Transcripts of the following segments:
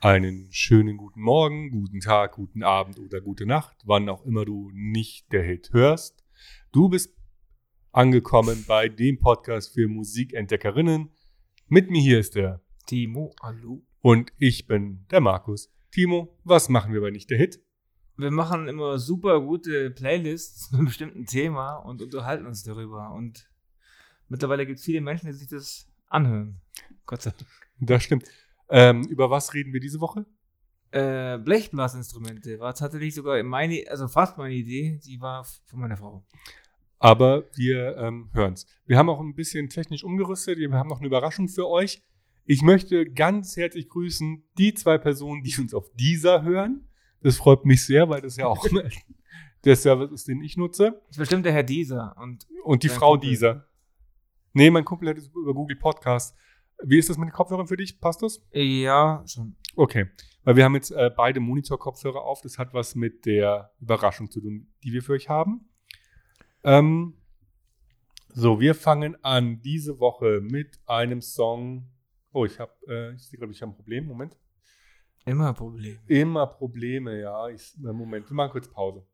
Einen schönen guten Morgen, guten Tag, guten Abend oder gute Nacht, wann auch immer du nicht der Hit hörst. Du bist angekommen bei dem Podcast für Musikentdeckerinnen. Mit mir hier ist der Timo, hallo. und ich bin der Markus. Timo, was machen wir bei nicht der Hit? Wir machen immer super gute Playlists zu einem bestimmten Thema und unterhalten uns darüber. Und mittlerweile gibt es viele Menschen, die sich das anhören. Gott sei Dank. Das stimmt. Ähm, über was reden wir diese Woche? Äh, Blechblasinstrumente war tatsächlich sogar meine, also fast meine Idee, die war von meiner Frau. Aber wir ähm, hören es. Wir haben auch ein bisschen technisch umgerüstet. Wir haben noch eine Überraschung für euch. Ich möchte ganz herzlich grüßen die zwei Personen, die uns auf dieser hören. Das freut mich sehr, weil das ja auch der Service ist, den ich nutze. Das ist bestimmt der Herr Dieser. Und Und die Frau Kumpel. dieser. Nee, mein Kumpel hat es über Google Podcast. Wie ist das mit den Kopfhörern für dich? Passt das? ja, schon. Okay. Weil wir haben jetzt äh, beide Monitor-Kopfhörer auf. Das hat was mit der Überraschung zu tun, die wir für euch haben. Ähm, so, wir fangen an diese Woche mit einem Song. Oh, ich habe, äh, ich sehe gerade, ich habe ein Problem. Moment. Immer ein Problem. Immer Probleme, ja. Ich, äh, Moment, wir machen kurz Pause.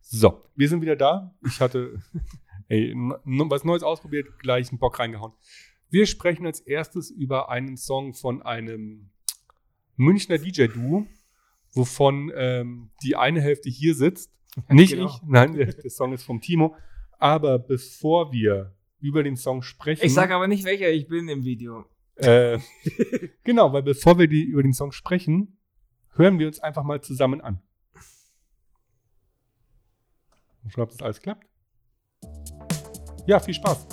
So, wir sind wieder da. Ich hatte ey, was Neues ausprobiert, gleich einen Bock reingehauen. Wir sprechen als erstes über einen Song von einem Münchner DJ-Duo, wovon ähm, die eine Hälfte hier sitzt. Nicht Genau. ich, nein, der, der Song ist vom Timo. Aber bevor wir über den Song sprechen. Ich sage aber nicht, welcher ich bin im Video. Äh, genau, weil bevor wir die, über den Song sprechen, hören wir uns einfach mal zusammen an. Schauen, ob das alles klappt. Ja, viel Spaß.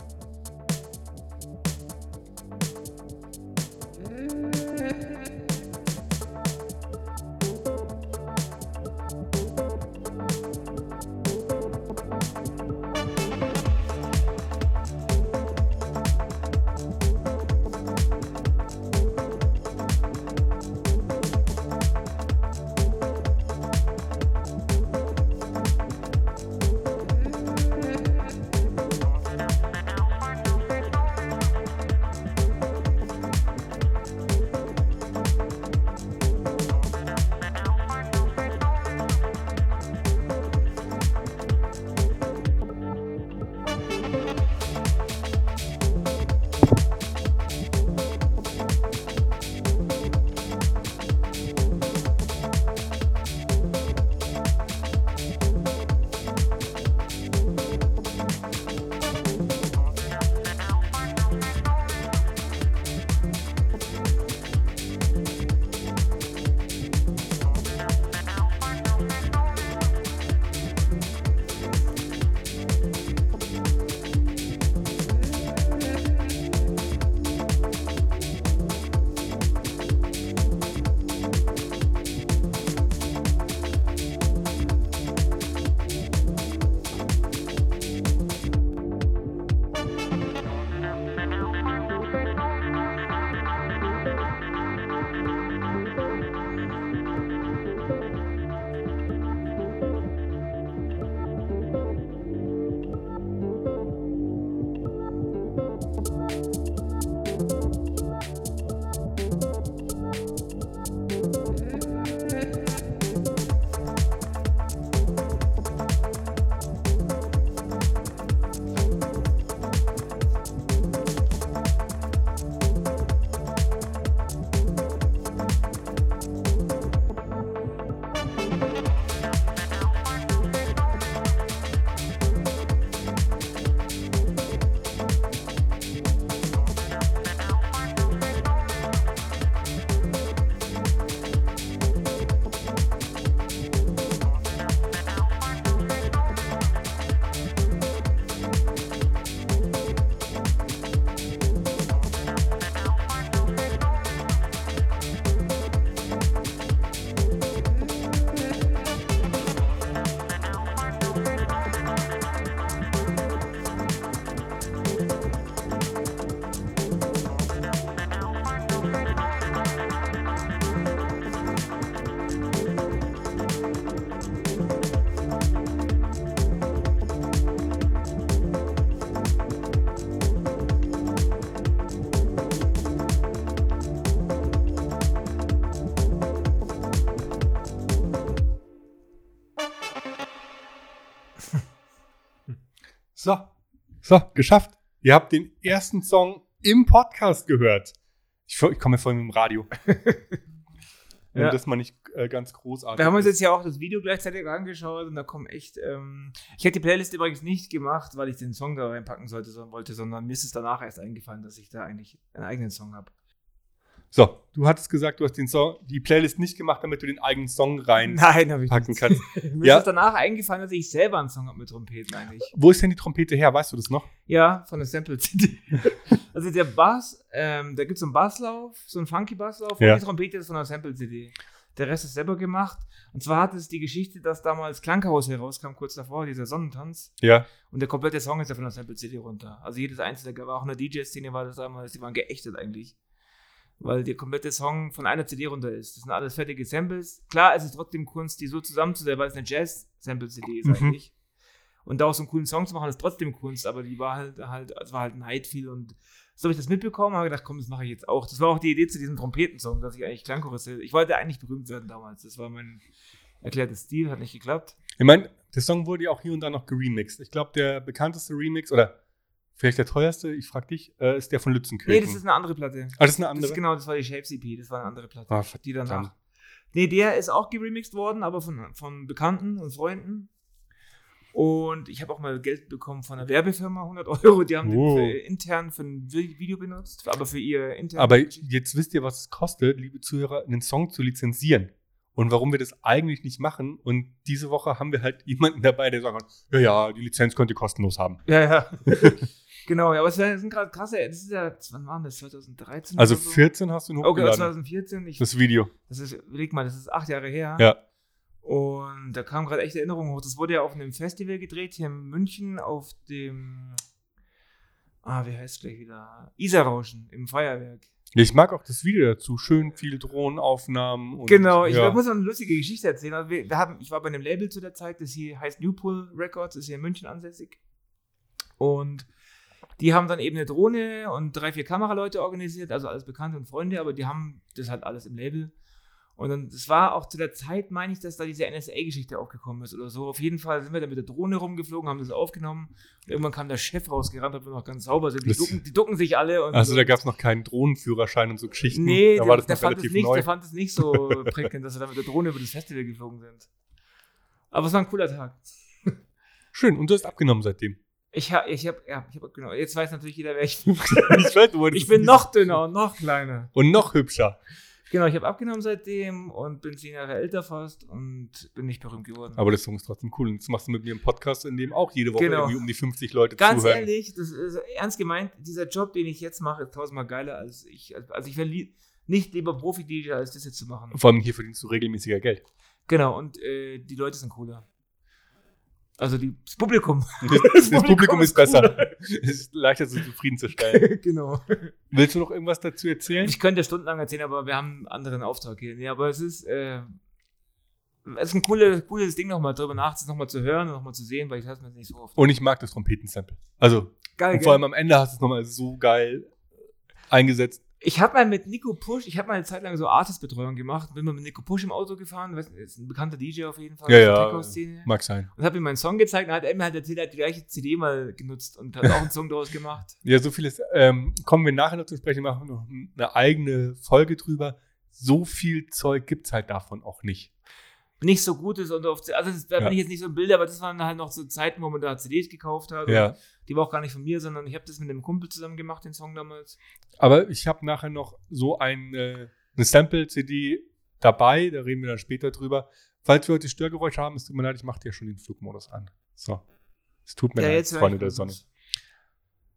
So, geschafft. Ihr habt den ersten Song im Podcast gehört. Ich, ich komme vorhin mit dem Radio. Wenn Ja. das mal nicht äh, ganz großartig Wir haben uns jetzt ja auch das Video gleichzeitig angeschaut und da kommen echt. Ähm, ich hätte die Playlist übrigens nicht gemacht, weil ich den Song da reinpacken sollte, sondern wollte, sondern mir ist es danach erst eingefallen, dass ich da eigentlich einen eigenen Song habe. So, du hattest gesagt, du hast den Song, die Playlist nicht gemacht, damit du den eigenen Song reinpacken Nein, habe ich nicht. kannst. Mir Ja. ist es danach eingefallen, dass ich selber einen Song habe mit Trompeten eigentlich. Wo ist denn die Trompete her? Weißt du das noch? Ja, von der Sample CD. also der Bass, ähm, da gibt es so einen Basslauf, so einen funky Basslauf Ja. und die Trompete ist von der Sample CD. Der Rest ist selber gemacht. Und zwar hat es die Geschichte, dass damals Klanghaus herauskam, kurz davor, dieser Sonnentanz. Ja. Und der komplette Song ist ja von der Sample CD runter. Also jedes einzelne, war auch in der DJ-Szene war das damals, die waren geächtet eigentlich. Weil der komplette Song von einer CD runter ist. Das sind alles fertige Samples. Klar, es ist trotzdem Kunst, die so zusammenzusetzen, weil es eine Jazz-Sample-CD ist Mhm. eigentlich. Und da auch so einen coolen Song zu machen, ist trotzdem Kunst, aber die war halt, halt, es war halt ein Hyde-Feel und so habe ich das mitbekommen, habe gedacht, komm, das mache ich jetzt auch. Das war auch die Idee zu diesem Trompetensong, dass ich eigentlich Klangchoriste, ich wollte eigentlich berühmt werden damals. Das war mein erklärtes Stil, hat nicht geklappt. Ich meine, der Song wurde ja auch hier und da noch geremixed. Ich glaube, der bekannteste Remix oder vielleicht der teuerste, ich frag dich, äh, ist der von Lützenkirchen. Nee, das ist eine andere Platte. ah, das ist eine Das andere. ist genau, das war die Shapes EP, das war eine andere Platte. Ah, die danach. Nee, der ist auch geremixed worden, aber von, von Bekannten und Freunden. Und ich habe auch mal Geld bekommen von einer Werbefirma, 100 Euro. Die haben Wow. den für, intern für ein Vi- Video benutzt, aber für ihr intern. Aber jetzt wisst ihr, was es kostet, liebe Zuhörer, einen Song zu lizenzieren. Und warum wir das eigentlich nicht machen. Und diese Woche haben wir halt jemanden dabei, der sagt, ja, ja, die Lizenz könnt ihr kostenlos haben. Ja, ja. genau, ja, aber es sind gerade krasse, das ist ja, wann war das? 2013? Also so? 14 hast du ihn Okay, hochgeladen. 2014. Ich, das Video. das ist, überleg mal, das ist acht Jahre her. Ja. Und da kam gerade echte Erinnerungen hoch. Das wurde ja auf einem Festival gedreht, hier in München, auf dem, ah, wie heißt es gleich wieder? Isarrauschen im Feuerwerk. Ich mag auch das Video dazu. Schön viele Drohnenaufnahmen. Und, genau, ich ja. muss noch eine lustige Geschichte erzählen. Also wir, wir haben, ich war bei einem Label zu der Zeit, das hier heißt Newpool Records, ist hier in München ansässig. Und die haben dann eben eine Drohne und drei, vier Kameraleute organisiert, also alles Bekannte und Freunde, aber die haben das halt alles im Label. Und dann, das war auch zu der Zeit, meine ich, dass da diese NSA-Geschichte aufgekommen ist oder so. Auf jeden Fall sind wir dann mit der Drohne rumgeflogen, haben das aufgenommen. Und irgendwann kam der Chef rausgerannt, ob wir noch ganz sauber sind. Die, ducken, die ducken sich alle. Und Also so. da gab es noch keinen Drohnenführerschein und so Geschichten. Nee, da der, war das der, noch fand es relativ nicht, neu. der fand es nicht so prickelnd, dass wir da mit der Drohne über das Festival geflogen sind. Aber es war ein cooler Tag. Schön, und du hast abgenommen seitdem. Ich habe, ich habe, ja, ich habe, genau. Jetzt weiß natürlich jeder, wer ich bin. ich weiß, bin noch dünner und noch kleiner. Und noch hübscher. Genau, ich habe abgenommen seitdem und bin zehn Jahre älter fast und bin nicht berühmt geworden. Aber der Song ist trotzdem cool. Und das machst du mit mir im Podcast, in dem auch jede Woche Genau. irgendwie um die 50 Leute Ganz zuhören. ehrlich, das ist ernst gemeint, dieser Job, den ich jetzt mache, ist tausendmal geiler als ich. Also ich wäre nicht lieber Profi-DJ, als das jetzt zu machen. Vor allem hier verdienst du regelmäßiger Geld. Genau, und äh, die Leute sind cooler. Also die, das Publikum. Das, das Publikum ist besser. Es ist leichter zu zufriedenzustellen. genau. Willst du noch irgendwas dazu erzählen? Ich könnte stundenlang erzählen, aber wir haben einen anderen Auftrag hier. Nee, aber es ist, äh, es ist ein cooles, cooles Ding, nochmal drüber nachzudenken, nochmal zu hören und nochmal zu sehen, weil ich es mir nicht so oft. Und ich mag das Trompetensample. Also, Geil, und vor allem am Ende hast du es nochmal so geil eingesetzt. Ich habe mal mit Nico Push, ich habe mal eine Zeit lang so Artist-Betreuung gemacht, bin mal mit Nico Push im Auto gefahren, nicht, ist ein bekannter DJ auf jeden Fall, Ja, ja. Mag sein. Und habe ihm meinen Song gezeigt und hat er mir halt erzählt, er hat die gleiche CD mal genutzt und hat auch einen Song daraus gemacht. Ja, so vieles. Ähm, kommen wir nachher noch zu sprechen, machen noch eine eigene Folge drüber. So viel Zeug gibt es halt davon auch nicht. Nicht so gut ist und auf, also das, da Ja. bin ich jetzt nicht so im Bild, aber das waren halt noch so Zeiten, wo man da CDs gekauft hat. Ja. Die war auch gar nicht von mir, sondern ich habe das mit einem Kumpel zusammen gemacht, den Song damals. Aber ich habe nachher noch so ein, äh, eine Sample-CD dabei, da reden wir dann später drüber. Falls wir heute Störgeräusche haben, es tut mir leid, ich mache dir schon den Flugmodus an. So. Es tut mir leid, höre Freunde der. Sonne.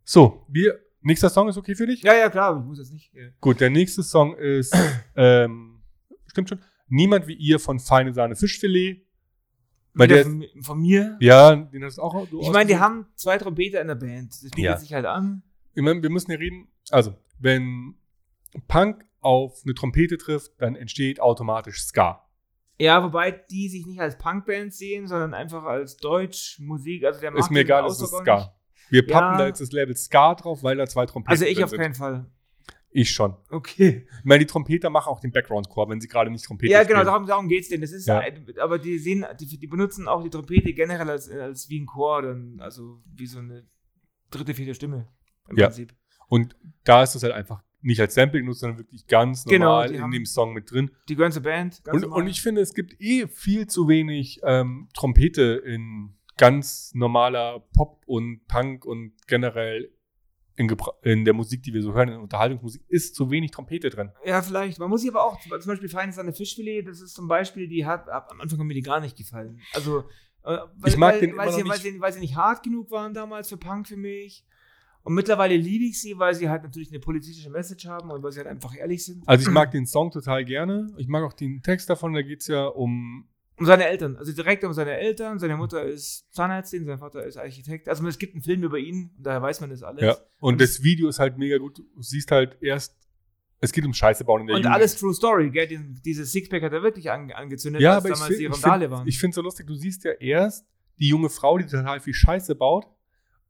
So, wir, nächster Song ist okay für dich? Ja, ja, klar, ich muss jetzt nicht. Ja. Gut, der nächste Song ist, ähm, stimmt schon, Niemand wie ihr von Feine Sahne Fischfilet. Bei der, von, von mir. ja, den hast du auch Ich meine, die haben zwei Trompeter in der Band. Das bietet Ja. sich halt an. Ich meine, wir müssen ja reden. Also, wenn Punk auf eine Trompete trifft, dann entsteht automatisch Ska. Ja, wobei die sich nicht als Punkband sehen, sondern einfach als Deutschmusik. Also der Ist mir egal, es ist Ska. Wir pappen Ja. da jetzt das Label Ska drauf, weil da zwei Trompeten Also ich auf sind. keinen Fall. Ich schon. Okay. Ich meine, die Trompeter machen auch den Background-Chor, wenn sie gerade nicht Trompete Ja, genau, spielen. darum, darum geht es denen. Das ist Ja. aber die sehen, die, die benutzen auch die Trompete generell als, als wie ein Chor, dann, also wie so eine dritte, vierte Stimme im Ja. Prinzip. Und da ist das halt einfach nicht als Sample genutzt, sondern wirklich ganz Genau, normal die in dem Song mit drin. Die zur Band. ganz Und, und ich finde, es gibt eh viel zu wenig ähm, Trompete in ganz normaler Pop und Punk und generell in, Gebra- in der Musik, die wir so hören, in Unterhaltungsmusik, ist zu wenig Trompete drin. Ja, vielleicht. Man muss sich aber auch, zum Beispiel Feines an der Fischfilet, das ist zum Beispiel, die hat, ab, am Anfang mir die gar nicht gefallen. Also, äh, weil, Ich mag weil, den immer weil, noch sie, weil, nicht. sie, weil sie nicht hart genug waren damals für Punk für mich. Und mittlerweile liebe ich sie, weil sie halt natürlich eine politische Message haben und weil sie halt einfach ehrlich sind. Also ich mag den Song total gerne. Ich mag auch den Text davon, da geht es ja um. Um seine Eltern, also direkt um seine Eltern. Seine Mutter ist Zahnärztin, sein Vater ist Architekt. Also es gibt einen Film über ihn, und daher weiß man das alles. Ja. Und Und das Video ist halt mega gut. Du siehst halt erst, es geht um Scheiße bauen in der Und Jugend. alles True Story, gell? Diesen, dieses Sixpack hat er wirklich an, angezündet, Ja, als aber ich damals die Randale find, waren. ich finde so lustig, du siehst ja erst die junge Frau, die total viel Scheiße baut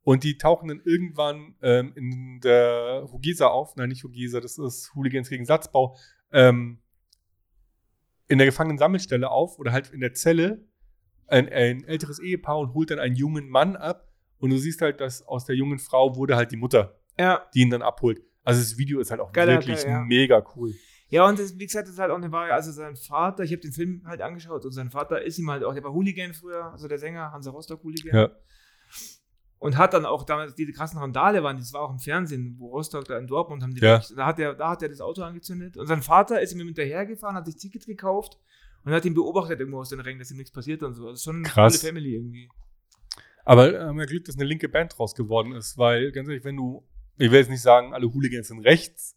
und die tauchen dann irgendwann ähm, in der Hugesa auf. Nein, nicht Hugesa, das ist Hooligans gegen Satzbau. Ähm, in der Gefangenen-Sammelstelle auf oder halt in der Zelle ein, ein älteres Ehepaar und holt dann einen jungen Mann ab und du siehst halt, dass aus der jungen Frau wurde halt die Mutter, ja. die ihn dann abholt. Also das Video ist halt auch Geiler, wirklich geil, ja. mega cool. Ja, und das, wie gesagt, das ist halt auch eine Wahrheit. Also sein Vater, ich habe den Film halt angeschaut und sein Vater ist ihm halt auch, der war Hooligan früher, also der Sänger, Hansa Rostock Hooligan. Ja. Und hat dann auch damals diese krassen Randale waren, das war auch im Fernsehen, wo Rostock da in Dortmund haben die Ja. wirklich- da hat er da hat er das Auto angezündet und sein Vater ist ihm hinterhergefahren, hat sich Tickets gekauft und hat ihn beobachtet irgendwo aus den Rängen, dass ihm nichts passiert und so. Das ist schon eine Krass. coole Family irgendwie. Aber äh, haben wir Glück, dass eine linke Band draus geworden ist, weil ganz ehrlich, wenn du, ich will jetzt nicht sagen, alle Hooligans sind rechts,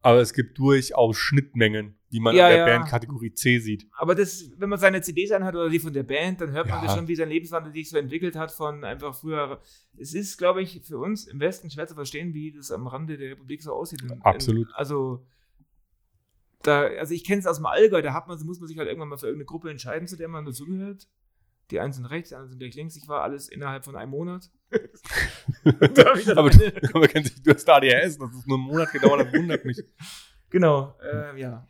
aber es gibt durchaus Schnittmengen, die man Ja, in der ja. Band Kategorie C sieht. Aber das, wenn man seine CDs anhört oder die von der Band, dann hört man Ja. das schon, wie sein Lebenswandel sich so entwickelt hat von einfach früher. Es ist, glaube ich, für uns im Westen schwer zu verstehen, wie das am Rande der Republik so aussieht. Absolut. In, also, da, also ich kenne es aus dem Allgäu, da hat man, muss man sich halt irgendwann mal für irgendeine Gruppe entscheiden, zu der man dazugehört. Die einen sind rechts, die anderen sind gleich links. Ich war alles innerhalb von einem Monat. Aber, du, aber ehrlich, du hast ADHS, das ist nur einen Monat gedauert, das wundert mich. Genau, äh, ja.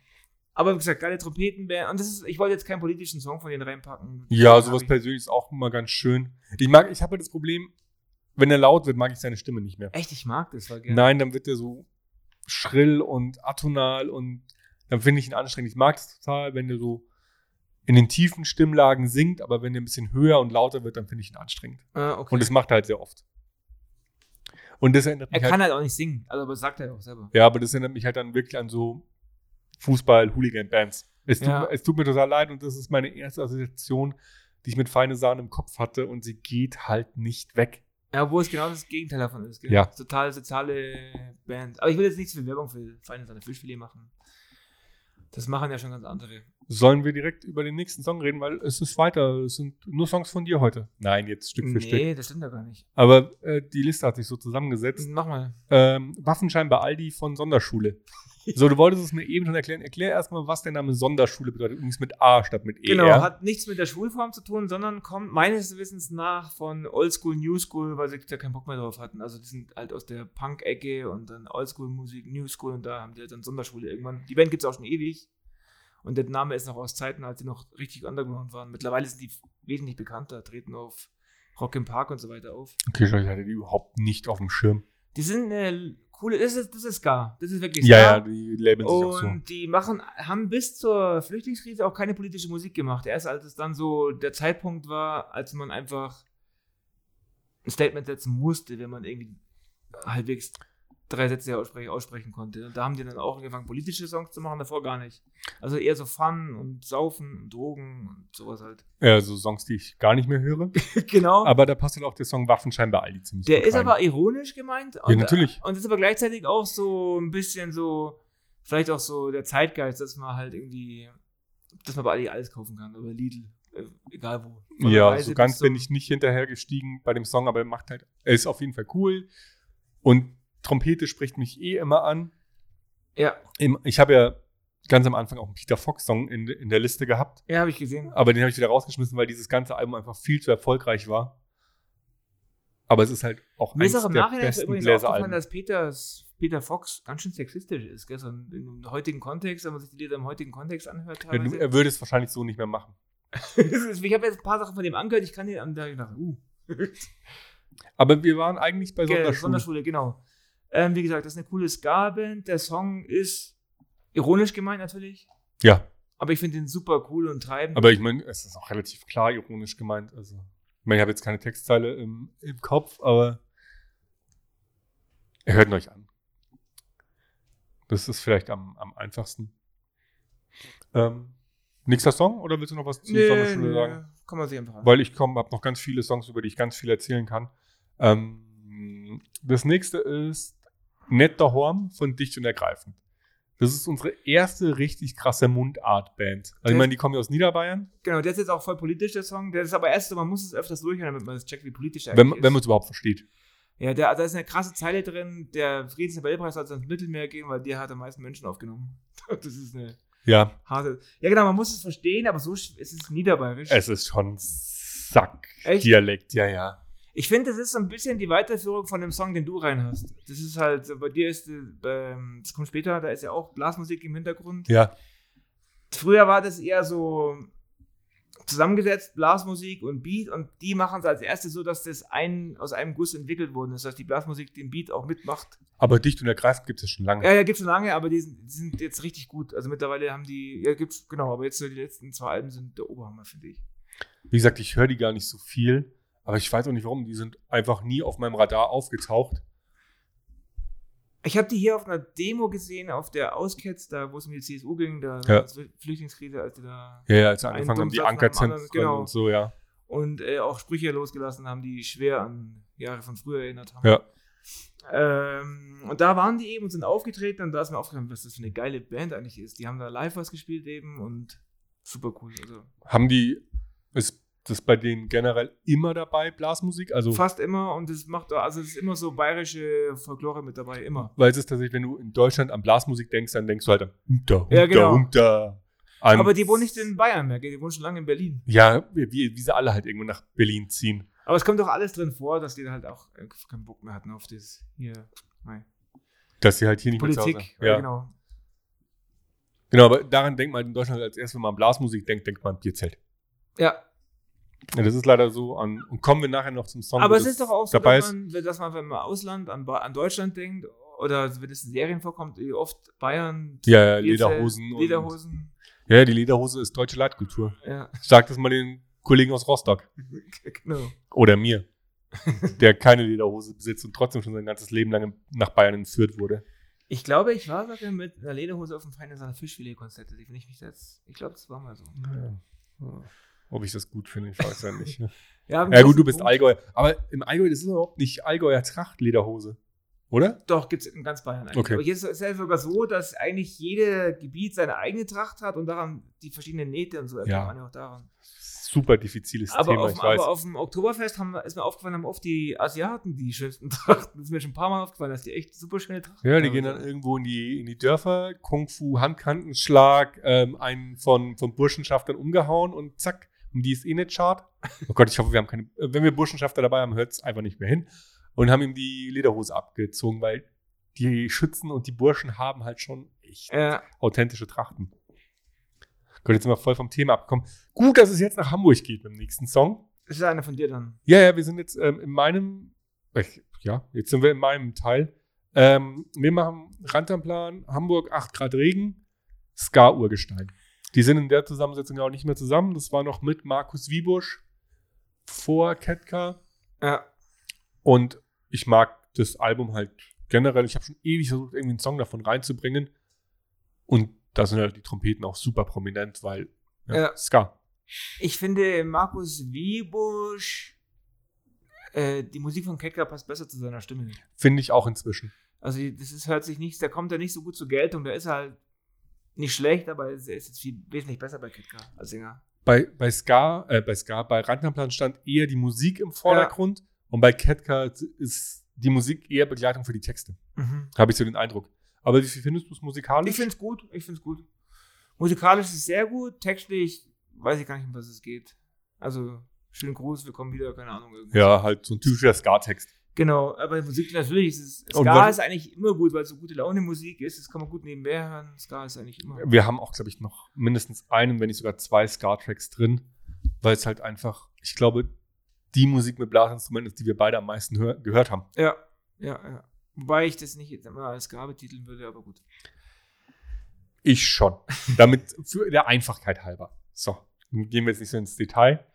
Aber wie gesagt, geile Trompetenband. Und das ist, ich wollte jetzt keinen politischen Song von denen reinpacken. Ja, Hab sowas ich- persönlich ist auch immer ganz schön. Ich mag, ich habe halt das Problem, wenn er laut wird, mag ich seine Stimme nicht mehr. Echt, ich mag das, war gerne. Nein, dann wird er so schrill und atonal und dann finde ich ihn anstrengend. Ich mag es total, wenn er so in den tiefen Stimmlagen singt, aber wenn er ein bisschen höher und lauter wird, dann finde ich ihn anstrengend. Ah, okay. Und das macht er halt sehr oft. Und das erinnert er mich kann halt, halt auch nicht singen, also aber das sagt er auch selber. ja, aber das erinnert mich halt dann wirklich an so Fußball-Hooligan-Bands. Es, Ja. es tut mir total leid und das ist meine erste Assoziation, die ich mit Feine Sahne im Kopf hatte und sie geht halt nicht weg. Ja, wo es genau das Gegenteil davon ist. Gell? Ja. Total soziale Band. Aber ich will jetzt nichts für Werbung für Feine Sahne Fischfilet machen. Das machen ja schon ganz andere. Sollen wir direkt über den nächsten Song reden, weil es ist weiter. Es sind nur Songs von dir heute. Nein, jetzt Stück für Stück. nee, das stimmt ja gar nicht. Aber äh, die Liste hat sich so zusammengesetzt. Mach mal. Ähm, Waffenschein bei Aldi von Sonderschule. So, du wolltest es mir eben schon erklären. Erklär erstmal, was der Name Sonderschule bedeutet. Übrigens mit A statt mit E. Genau, hat nichts mit der Schulform zu tun, sondern kommt meines Wissens nach von Oldschool, New School, weil sie da keinen Bock mehr drauf hatten. Also die sind halt aus der Punk-Ecke und dann Oldschool-Musik, New School und da haben die halt dann Sonderschule irgendwann. Die Band gibt es auch schon ewig. Und der Name ist noch aus Zeiten, als sie noch richtig underground waren. Mittlerweile sind die wesentlich bekannter, treten auf Rock im Park und so weiter auf. Okay, ich hatte die überhaupt nicht auf dem Schirm. Die sind eine coole, das ist, das ist Ska. Das ist wirklich Ja, Ska. ja, die labeln sich auch so. Und die machen, haben bis zur Flüchtlingskrise auch keine politische Musik gemacht. Erst als es dann so der Zeitpunkt war, als man einfach ein Statement setzen musste, wenn man irgendwie halbwegs drei Sätze aussprechen, aussprechen konnte. Und da haben die dann auch angefangen, politische Songs zu machen, davor gar nicht. Also eher so Fun und Saufen und Drogen und sowas halt. Ja, so Songs, die ich gar nicht mehr höre. genau. Aber da passt halt auch der Song Waffenschein bei Aldi ziemlich Der ist rein. aber ironisch gemeint. Ja, natürlich. Und ist aber gleichzeitig auch so ein bisschen so, vielleicht auch so der Zeitgeist, dass man halt irgendwie, dass man bei Aldi alles kaufen kann. Oder Lidl, äh, egal wo. Ja, Reise so ganz bin ich nicht hinterher gestiegen bei dem Song, aber er macht halt, er ist auf jeden Fall cool. Und Trompete spricht mich eh immer an. Ja, Ich habe ja ganz am Anfang auch einen Peter Fox-Song in, in der Liste gehabt, ja, habe ich gesehen. aber den habe ich wieder rausgeschmissen, weil dieses ganze Album einfach viel zu erfolgreich war. Aber es ist halt auch Mir ist eins auch im der Nachhinein besten übrigens aufgefallen, dass Peters Peter Fox ganz schön sexistisch ist. Gell? So im heutigen Kontext, wenn man sich die Lieder im heutigen Kontext anhört. Er, teilweise. er würde es wahrscheinlich so nicht mehr machen. ich habe jetzt ein paar Sachen von dem angehört, ich kann da hab ich gedacht, uh. Aber wir waren eigentlich bei Sonderschule. Sonderschule, genau. Ähm, wie gesagt, das ist eine coole Ska-Band. Der Song ist ironisch gemeint natürlich, Ja, aber ich finde ihn super cool und treibend. aber ich meine, es ist auch relativ klar ironisch gemeint. Also, ich meine, ich habe jetzt keine Textzeile im, im Kopf, aber hört ihn euch an. Das ist vielleicht am, am einfachsten. Ähm, nächster Song oder willst du noch was zu Sonderschule sagen? kann man sich einfach an. Weil ich komme, habe noch ganz viele Songs, über die ich ganz viel erzählen kann. Ähm, das nächste ist Netter Horn von Dicht und Ergreifend. Das ist unsere erste richtig krasse Mundart-Band. Also ich meine, die kommen ja aus Niederbayern. Genau, der ist jetzt auch voll politisch, der Song. Der ist aber erst so, man muss es öfters durchhören, damit man das checkt, wie politisch Wenn, eigentlich wenn man ist. es überhaupt versteht. Ja, der, da ist eine krasse Zeile drin, der Friedensnobelpreis soll ans Mittelmeer gehen, weil der hat am meisten Menschen aufgenommen. Das ist eine Ja, harte. Ja, genau, man muss es verstehen, aber so sch- es ist niederbayerisch. es ist schon Sack. Echt? Dialekt, ja, ja. Ich finde, das ist so ein bisschen die Weiterführung von dem Song, den du rein hast. Das ist halt, so, bei dir ist, äh, ähm, das kommt später, da ist ja auch Blasmusik im Hintergrund. Ja, Früher war das eher so zusammengesetzt, Blasmusik und Beat und die machen es als erstes so, dass das ein, aus einem Guss entwickelt worden ist, dass die Blasmusik den Beat auch mitmacht. aber Dicht und Ergreifend gibt es schon lange. Ja, ja, gibt's schon lange, aber die sind, die sind jetzt richtig gut. Also mittlerweile haben die, ja, gibt's, genau, aber jetzt so die letzten zwei Alben sind der Oberhammer, finde ich. Wie gesagt, ich höre die gar nicht so viel, aber ich weiß auch nicht warum. Die sind einfach nie auf meinem Radar aufgetaucht. Ich habe die hier auf einer Demo gesehen, auf der Ausketz, da wo es um die CSU ging, da Ja. Flüchtlingskrise, als die da Ja, ja, als sie angefangen haben, die Ankerzentren genau. und so, ja. und äh, auch Sprüche losgelassen haben, die schwer an Jahre von früher erinnert haben. Ja. Ähm, und da waren die eben und sind aufgetreten und da ist mir aufgefallen, was das für eine geile Band eigentlich ist. Die haben da live was gespielt eben und super cool. Also Haben die, ist das bei denen generell immer dabei, Blasmusik? Also, fast immer und es macht, also es ist immer so bayerische Folklore mit dabei, immer. weil es ist tatsächlich, wenn du in Deutschland an Blasmusik denkst, dann denkst du halt an Humta, Humta, Ja, genau. Humta. An, Aber die wohnen nicht in Bayern mehr, die wohnen schon lange in Berlin. Ja, wie, wie sie alle halt irgendwo nach Berlin ziehen. Aber es kommt doch alles drin vor, dass die da halt auch äh, keinen Bock mehr hatten auf das hier. Nein. Dass sie halt hier nicht mehr zu Hause Politik, ja. Genau. Genau, aber daran denkt man in Deutschland als erstes, wenn man an Blasmusik denkt, denkt man an Bierzelt. Ja, Ja, das ist leider so. An, und kommen wir nachher noch zum Song. aber es ist doch auch so, dass man, dass man, wenn man Ausland an, an Deutschland denkt, oder wenn es in Serien vorkommt, wie oft Bayern, Ja, ja, Lederhosen. und- Lederhosen, Ja, die Lederhose ist deutsche Leitkultur. ja, Sag das mal den Kollegen aus Rostock. genau. Oder mir. der keine Lederhose besitzt und trotzdem schon sein ganzes Leben lang nach Bayern entführt wurde. Ich glaube, ich war sogar mit einer Lederhose auf dem Feine seiner Fischfilet-Konzert. Wenn ich mich jetzt, ich glaube, das war mal so. Ob ich das gut finde, ich weiß ja nicht. Ja, ja gut, du bist Allgäu. Aber im Allgäu, das ist überhaupt nicht Allgäuer Trachtlederhose. Oder? Doch, gibt es in ganz Bayern eigentlich. Okay. Aber jetzt ist es ja sogar so, dass eigentlich jede Gebiet seine eigene Tracht hat und daran die verschiedenen Nähte und so erkennt Ja. man ja auch daran. Super diffiziles Aber Thema, auf, ich weiß. aber auf dem Oktoberfest haben, wir- ist mir aufgefallen, haben oft die Asiaten die schönsten Trachten. Das ist mir schon ein paar Mal aufgefallen, dass die echt super schöne Trachten Ja, die haben. gehen dann irgendwo in die, in die Dörfer, Kung-Fu, Handkantenschlag, ähm, einen von, von Burschenschaftern umgehauen und zack, und die ist eh nicht schad. Oh Gott, ich hoffe, wir haben keine, äh, wenn wir Burschenschafter dabei haben, hört es einfach nicht mehr hin. Und haben ihm die Lederhose abgezogen, weil die Schützen und die Burschen haben halt schon echt Ja, authentische Trachten. Gott, jetzt sind wir voll vom Thema abgekommen. Gut, dass es jetzt nach Hamburg geht mit dem nächsten Song. das ist einer von dir dann. Ja, ja, wir sind jetzt ähm, in meinem, ich, ja, jetzt sind wir in meinem Teil. Ähm, wir machen Rantanplan, Hamburg, 8 Grad Regen, Ska-Urgestein. Die sind in der Zusammensetzung ja auch nicht mehr zusammen. Das war noch mit Markus Wiebusch vor Ketka. Ja. Und ich mag das Album halt generell. Ich habe schon ewig versucht, irgendwie einen Song davon reinzubringen. Und da sind halt die Trompeten auch super prominent, weil ja, Ja. Ska. Ich finde, Markus Wiebusch, äh, die Musik von Ketka passt besser zu seiner Stimme. Finde ich auch inzwischen. Also, das ist, hört sich nicht, der kommt ja nicht so gut zur Geltung. Der ist halt nicht schlecht, aber er ist jetzt viel, wesentlich besser bei Ketka als Sänger. bei, bei Ska, äh, bei Ska, bei Rantanplan stand eher die Musik im Vordergrund und bei Ketka ist die Musik eher Begleitung für die Texte. Habe ich so den Eindruck. Aber wie viel findest du es musikalisch? Ich finde es gut, ich finde es gut. Musikalisch ist es sehr gut, textlich weiß ich gar nicht, um was es geht. Also, schönen Gruß, wir kommen wieder, keine Ahnung. irgendwas. ja, halt so ein typischer Ska-Text. Genau, aber Musik natürlich ist es. Ska ist eigentlich immer gut, weil es so gute Laune Musik ist. Das kann man gut nebenher hören. Ska ist eigentlich immer. Wir haben auch, glaube ich, noch mindestens einen, wenn nicht sogar zwei Ska-Tracks drin, weil es halt einfach, ich glaube, die Musik mit Blasinstrumenten ist, die wir beide am meisten hör gehört haben. Ja, ja, ja. Wobei ich das nicht jetzt immer als Ska betiteln würde, aber gut. Ich schon. Damit für der Einfachkeit halber. So, gehen wir jetzt nicht so ins Detail.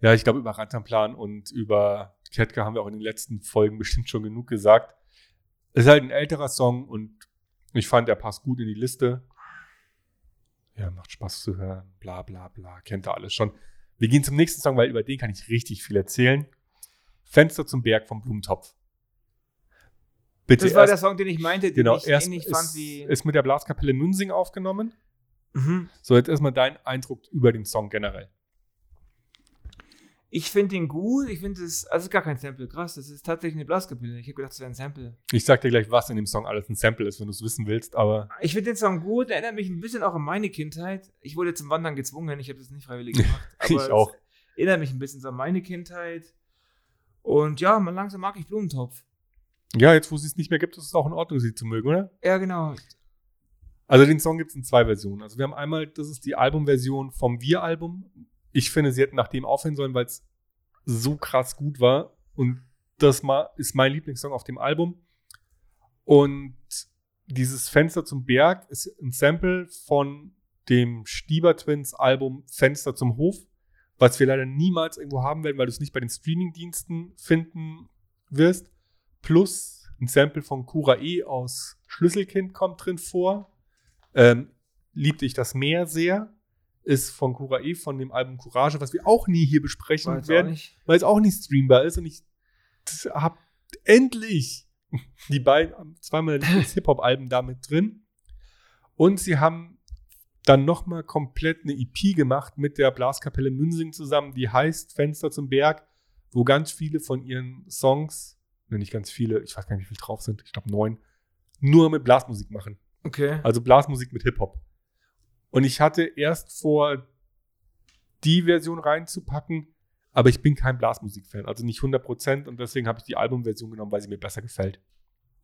Ja, ich glaube, über Rantanplan und über Ketka haben wir auch in den letzten Folgen bestimmt schon genug gesagt. Es ist halt ein älterer Song und ich fand, er passt gut in die Liste. Ja, macht Spaß zu hören, bla bla bla, kennt ihr alles schon. Wir gehen zum nächsten Song, weil über den kann ich richtig viel erzählen. Fenster zum Berg vom Blumentopf. Bitte Das war erst, der Song, den ich meinte, den genau, ich erst ähnlich ist, fand wie. ist mit der Blaskapelle Münsing aufgenommen. Mhm. So, jetzt erstmal dein Eindruck über den Song generell. Ich finde ihn gut. Ich finde es. Also, es ist gar kein Sample. Krass, das ist tatsächlich eine Blaskapelle. Ich habe gedacht, das wäre ein Sample. Ich sag dir gleich, was in dem Song alles ein Sample ist, wenn du es wissen willst, aber Ich finde den Song gut. Er erinnert mich ein bisschen auch an meine Kindheit. Ich wurde zum Wandern gezwungen. Ich habe das nicht freiwillig gemacht. Ich es auch. Erinnert mich ein bisschen so an meine Kindheit. Und ja, mal langsam mag ich Blumentopf. ja, jetzt wo es es nicht mehr gibt, ist es auch in Ordnung, sie zu mögen, oder? Ja, genau. Also den Song gibt es in zwei Versionen. Also wir haben einmal, das ist die Albumversion vom Wir-Album. Ich finde, sie hätten nach dem aufhören sollen, weil es so krass gut war. Und das ist mein Lieblingssong auf dem Album. Und dieses Fenster zum Berg ist ein Sample von dem Stieber Twins Album Fenster zum Hof, was wir leider niemals irgendwo haben werden, weil du es nicht bei den Streamingdiensten finden wirst. Plus ein Sample von Cura E aus Schlüsselkind kommt drin vor. Ähm, liebte ich das Meer sehr. Ist von Cura E von dem Album Courage, was wir auch nie hier besprechen auch werden, weil es auch nicht streambar ist. Und ich habe endlich die beiden, zweimal Hip-Hop-Alben damit drin. Und sie haben dann nochmal komplett eine EP gemacht mit der Blaskapelle Münsing zusammen, die heißt Fenster zum Berg, wo ganz viele von ihren Songs, ne, nicht ganz viele, ich weiß gar nicht, wie viele drauf sind, ich glaube neun, nur mit Blasmusik machen. Okay. Also Blasmusik mit Hip-Hop. Und ich hatte erst vor, die Version reinzupacken, aber ich bin kein Blasmusik-Fan, also nicht 100% und deswegen habe ich die Albumversion genommen, weil sie mir besser gefällt.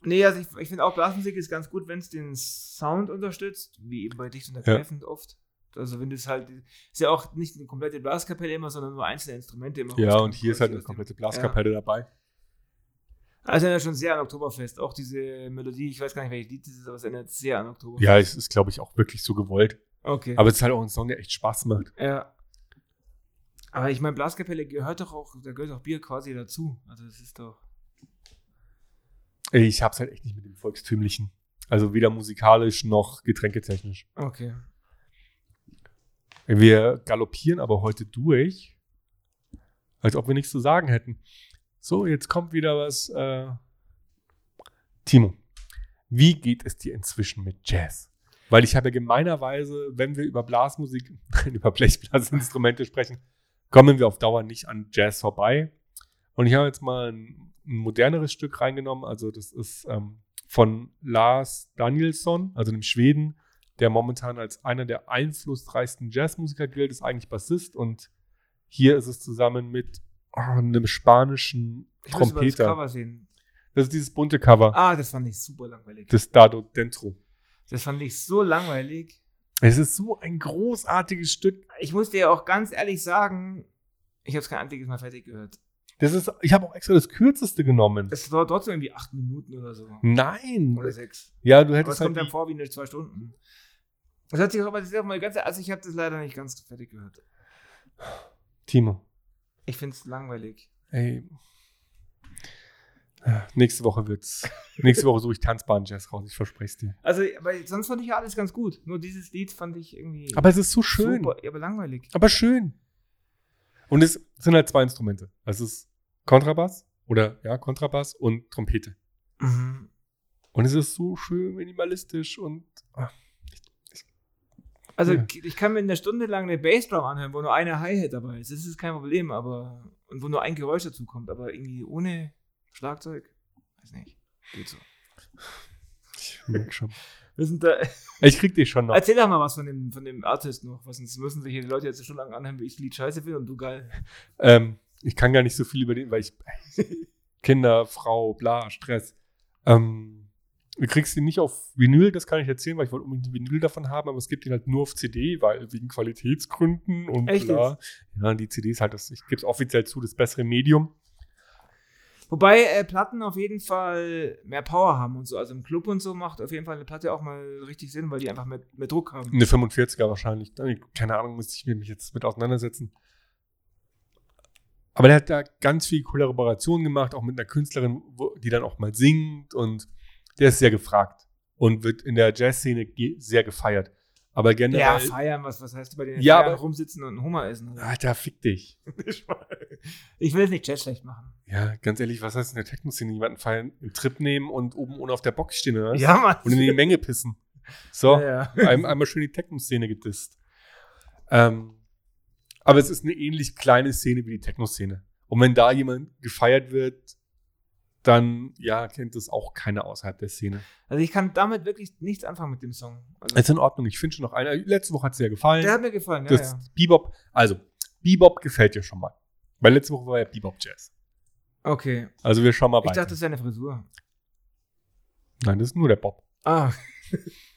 Nee, also ich, ich finde auch Blasmusik ist ganz gut, wenn es den Sound unterstützt, wie eben bei Dicht und Ergreifend oft. Also wenn das halt, ist ja auch nicht eine komplette Blaskapelle immer, sondern nur einzelne Instrumente immer. Ja, und hier ist halt eine komplette Blaskapelle dabei. Also erinnert schon sehr an Oktoberfest. Auch diese Melodie, ich weiß gar nicht, welches Lied das ist, aber es erinnert sehr an Oktoberfest. Ja, es ist, glaube ich, auch wirklich so gewollt. Okay. Aber es ist halt auch ein Song, der echt Spaß macht. ja. Aber ich meine, Blaskapelle gehört doch auch, da gehört auch Bier quasi dazu. Also das ist doch. Ich hab's halt echt nicht mit dem Volkstümlichen. Also weder musikalisch noch getränketechnisch. Okay. Wir galoppieren aber heute durch, als ob wir nichts zu sagen hätten. So, jetzt kommt wieder was. Äh Timo, wie geht es dir inzwischen mit Jazz? Weil ich habe ja gemeinerweise, wenn wir über Blasmusik, über Blechblasinstrumente sprechen, kommen wir auf Dauer nicht an Jazz vorbei. Und ich habe jetzt mal ein, ein moderneres Stück reingenommen. Also das ist ähm, von Lars Danielsson, also einem Schweden, der momentan als einer der einflussreichsten Jazzmusiker gilt, ist eigentlich Bassist. Und hier ist es zusammen mit oh, einem spanischen Ich muss mal das Trompeter. Cover sehen. Das ist dieses bunte Cover Ah, das fand ich super langweilig. des Dado Dentro. Das fand ich so langweilig. Es ist so ein großartiges Stück. Ich muss dir auch ganz ehrlich sagen, ich habe es kein einziges Mal fertig gehört. Das ist, ich habe auch extra das kürzeste genommen. Es dauert trotzdem irgendwie acht Minuten oder so. Nein. Oder sechs. Ja, du Aber es hättest halt kommt dann vor wie eine zwei Stunden. Das hat sich auch, aber das ist auch mal ganz, also ich habe das leider nicht ganz fertig gehört. Timo. Ich finde es langweilig. Ey. Nächste Woche wird's. Nächste Woche suche ich tanzbaren Jazz raus, ich verspreche es dir. Also, aber sonst fand ich ja alles ganz gut. Nur dieses Lied fand ich irgendwie Aber es ist so schön. super, aber langweilig. Aber schön. Und es sind halt zwei Instrumente. Es ist Kontrabass oder ja, Kontrabass und Trompete. Mhm. Und es ist so schön minimalistisch und ah, Also Ja. ich kann mir eine Stunde lang eine Bassdrum anhören, wo nur eine Hi-Hat dabei ist. Das ist kein Problem, aber und wo nur ein Geräusch dazu kommt, aber irgendwie ohne Schlagzeug, weiß nicht. Geht so. ich merk schon. Wir sind da, Ich krieg dich schon noch. erzähl doch mal was von dem, von dem Artist noch, was sonst müssen sich hier die Leute jetzt schon lange anhören, wie ich das Lied scheiße finde und du geil. Ähm, ich kann gar nicht so viel über den, weil ich Kinder, Frau, bla, Stress. Ähm, du kriegst ihn nicht auf Vinyl, das kann ich erzählen, weil ich wollte unbedingt ein Vinyl davon haben, aber es gibt ihn halt nur auf CD, weil wegen Qualitätsgründen und Echt bla. Ja, die CD ist halt das, ich gebe es offiziell zu, das bessere Medium. Wobei äh, Platten auf jeden Fall mehr Power haben und so. Also im Club und so macht auf jeden Fall eine Platte auch mal richtig Sinn, weil die einfach mehr, mehr Druck haben. Eine 45er wahrscheinlich. Keine Ahnung, müsste ich mich jetzt mit auseinandersetzen. Aber der hat da ganz viel Kollaboration gemacht, auch mit einer Künstlerin, die dann auch mal singt und der ist sehr gefragt und wird in der Jazzszene sehr gefeiert. Aber generell. Ja, feiern, was, was heißt du bei den Ja, aber- rumsitzen und einen Hummer essen? oder? Alter, fick dich. Ich will jetzt nicht Jazz schlecht machen. Ja, ganz ehrlich, was heißt in der Techno-Szene? Jemanden feiern, einen Trip nehmen und oben ohne auf der Box stehen, oder? Ja, Mann. Und in die Menge pissen. So, Ja, ja. ein, einmal schön die Techno-Szene gedisst. Ähm, aber es ist eine ähnlich kleine Szene wie die Techno-Szene. Und wenn da jemand gefeiert wird, dann, ja, kennt das auch keiner außerhalb der Szene. Also ich kann damit wirklich nichts anfangen mit dem Song. Also, Ist in Ordnung. Ich finde schon noch einer. Letzte Woche hat es dir gefallen. der hat mir gefallen, ja, das ja. Bebop, also, Bebop gefällt dir schon mal. Weil letzte Woche war ja Bebop Jazz. Okay. Also wir schauen mal Ich weiter. dachte, das wäre eine Frisur. Nein, das ist nur der Bob. Ah,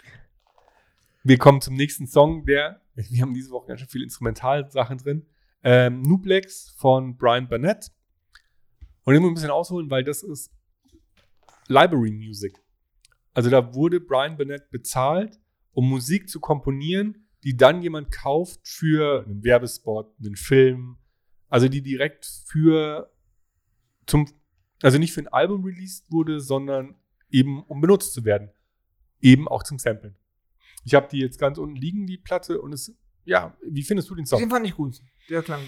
Wir kommen zum nächsten Song, der, wir haben diese Woche ganz schön viele Instrumentalsachen drin. Ähm, Nublex von Brian Burnett. Und ich muss ein bisschen ausholen, weil das ist Library Music. Also da wurde Brian Burnett bezahlt, um Musik zu komponieren, die dann jemand kauft für einen Werbespot, einen Film. Also die direkt für zum, also nicht für ein Album released wurde, sondern eben um benutzt zu werden. Eben auch zum Samplen. Ich habe die jetzt ganz unten liegen, die Platte, und es, ja, wie findest du den Song? den fand ich gut. Der klang.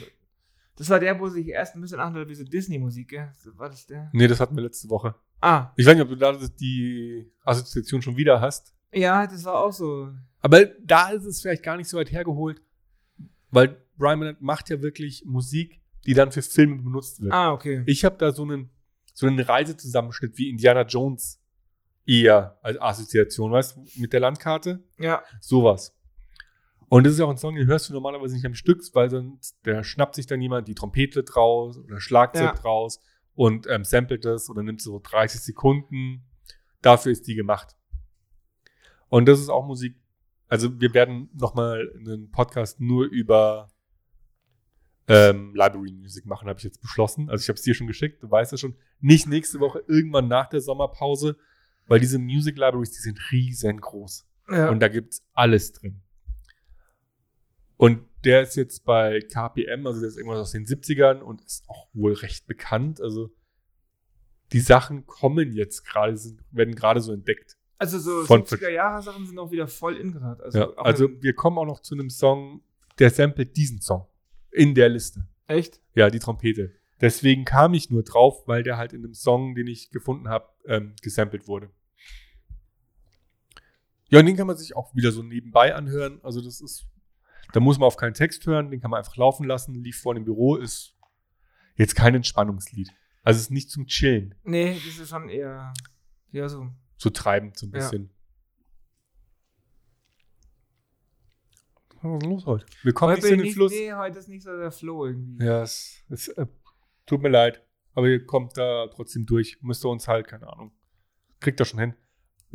Das war der, wo sich erst ein bisschen anhört wie so Disney-Musik, gell? War das der? Nee, das hatten wir letzte Woche. Ah, Ich weiß nicht, ob du da die Assoziation schon wieder hast. ja, das war auch so. Aber da ist es vielleicht gar nicht so weit hergeholt, weil Brian Bennett macht ja wirklich Musik, die dann für Filme benutzt wird. Ah, okay. Ich habe da so einen, so einen Reisezusammenschnitt wie Indiana Jones eher als Assoziation, weißt du, mit der Landkarte. Ja, Sowas. Und das ist ja auch ein Song, den hörst du normalerweise nicht am Stück, weil sonst der schnappt sich dann jemand die Trompete draus oder Schlagzeug Ja. draus und ähm, samplet das oder nimmt so 30 Sekunden. Dafür ist die gemacht. Und das ist auch Musik. Also wir werden nochmal einen Podcast nur über ähm, Library Music machen, habe ich jetzt beschlossen. Also ich habe es dir schon geschickt, du weißt es schon. Nicht nächste Woche, irgendwann nach der Sommerpause, weil diese Music Libraries, die sind riesengroß. ja. Und da gibt's alles drin. Und der ist jetzt bei KPM, also der ist irgendwas aus den 70ern und ist auch wohl recht bekannt. Also die Sachen kommen jetzt gerade, werden gerade so entdeckt. also so von- 70er-Jahre-Sachen sind auch wieder voll in gerade. Also, Ja, also wir kommen auch noch zu einem Song, der samplet diesen Song in der Liste. echt? Ja, die Trompete. Deswegen kam ich nur drauf, weil der halt in einem Song, den ich gefunden habe, ähm, gesampelt wurde. Ja, und den kann man sich auch wieder so nebenbei anhören. Also das ist, da muss man auf keinen Text hören, den kann man einfach laufen lassen. Lief vor dem Büro, ist jetzt kein Entspannungslied. Also es ist nicht zum Chillen, Nee, das ist schon eher. Ja, so. so treibend so ein Ja. bisschen. Was ist los heute? Wir kommen Heute nicht in den ich Fluss. Nee, heute ist nicht so der Flow irgendwie. Ja, es, es äh, tut mir leid. Aber ihr kommt da trotzdem durch. Müsst ihr uns halt, keine Ahnung. Kriegt ihr schon hin.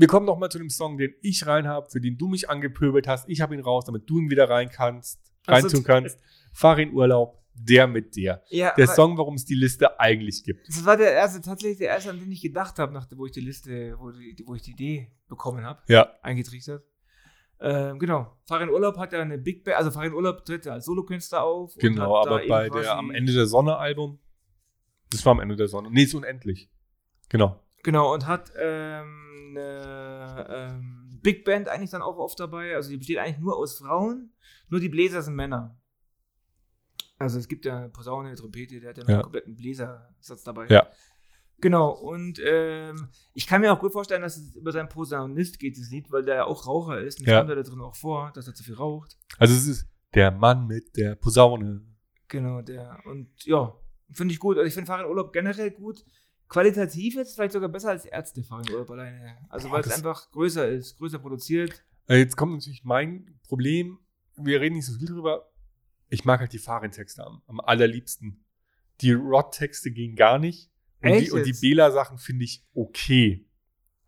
Wir kommen noch mal zu dem Song, den ich rein habe, für den du mich angepöbelt hast. Ich habe ihn raus, damit du ihn wieder rein kannst, reintun kannst. Fahr in Urlaub, der mit der. Ja, Der Song, warum es die Liste eigentlich gibt. Das war der erste, tatsächlich der erste, an den ich gedacht habe, nach wo ich die Liste, wo, die, wo ich die Idee bekommen habe, Ja, eingetrichtert. Ähm, genau. Farin Urlaub hat ja eine Big Band, also Farin Urlaub tritt ja als Solokünstler auf. genau. Aber bei der Am Ende der Sonne Album, das war am Ende der Sonne. Nee, ist unendlich. Genau. Genau, und hat ähm, eine ähm, Big Band eigentlich dann auch oft dabei. Also die besteht eigentlich nur aus Frauen, nur die Bläser sind Männer. Also es gibt ja Posaune, Trompete, der hat ja Ja. einen kompletten Bläsersatz dabei. Ja. Genau, und ähm, ich kann mir auch gut vorstellen, dass es über seinen Posaunist geht, das Lied, weil der ja auch Raucher ist. Und Ja. kommt da drin auch vor, dass er zu viel raucht. Also es ist der Mann mit der Posaune. Genau, der. Und ja, finde ich gut. Also ich finde Farin Urlaub generell gut. Qualitativ jetzt vielleicht sogar besser als Ärzte Farin Urlaub alleine. Also weil es einfach größer ist, größer produziert. Äh, Jetzt kommt natürlich mein Problem. Wir reden nicht so viel drüber. Ich mag halt die Fahrentexte am, am allerliebsten. Die Rod-Texte gehen gar nicht, Und Echt die, und die? Bela-Sachen finde ich okay.